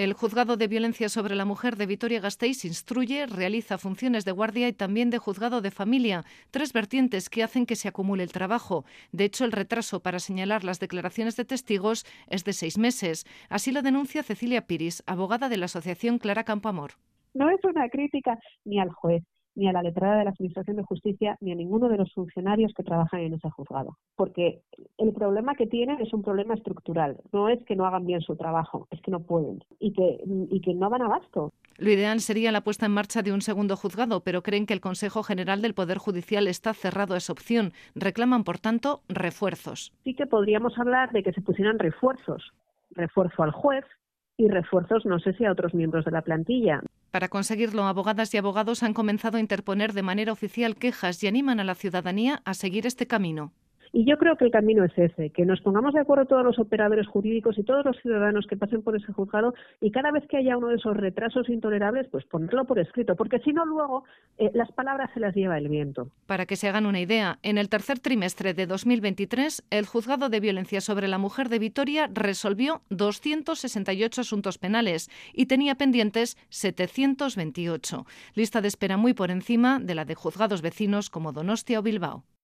El juzgado de violencia sobre la mujer de Vitoria-Gasteiz instruye, realiza funciones de guardia y también de juzgado de familia, tres vertientes que hacen que se acumule el trabajo. De hecho, el retraso para señalar las declaraciones de testigos es de seis meses. Así lo denuncia Cecilia Piris, abogada de la Asociación Clara Campoamor. No es una crítica ni al juez, ni a la letrada de la Administración de Justicia, ni a ninguno de los funcionarios que trabajan en ese juzgado. Porque el problema que tienen es un problema estructural. No es que no hagan bien su trabajo, es que no pueden y que, y que no van a abasto. Lo ideal sería la puesta en marcha de un segundo juzgado, pero creen que el Consejo General del Poder Judicial está cerrado a esa opción. Reclaman, por tanto, refuerzos. Sí que podríamos hablar de que se pusieran refuerzos. Refuerzo al juez, y refuerzos, no sé si a otros miembros de la plantilla. Para conseguirlo, abogadas y abogados han comenzado a interponer de manera oficial quejas y animan a la ciudadanía a seguir este camino. Y yo creo que el camino es ese, que nos pongamos de acuerdo todos los operadores jurídicos y todos los ciudadanos que pasen por ese juzgado y cada vez que haya uno de esos retrasos intolerables, pues ponerlo por escrito, porque si no luego eh, las palabras se las lleva el viento. Para que se hagan una idea, en el tercer trimestre de 2023, el Juzgado de Violencia sobre la Mujer de Vitoria resolvió 268 asuntos penales y tenía pendientes 728. Lista de espera muy por encima de la de juzgados vecinos como Donostia o Bilbao.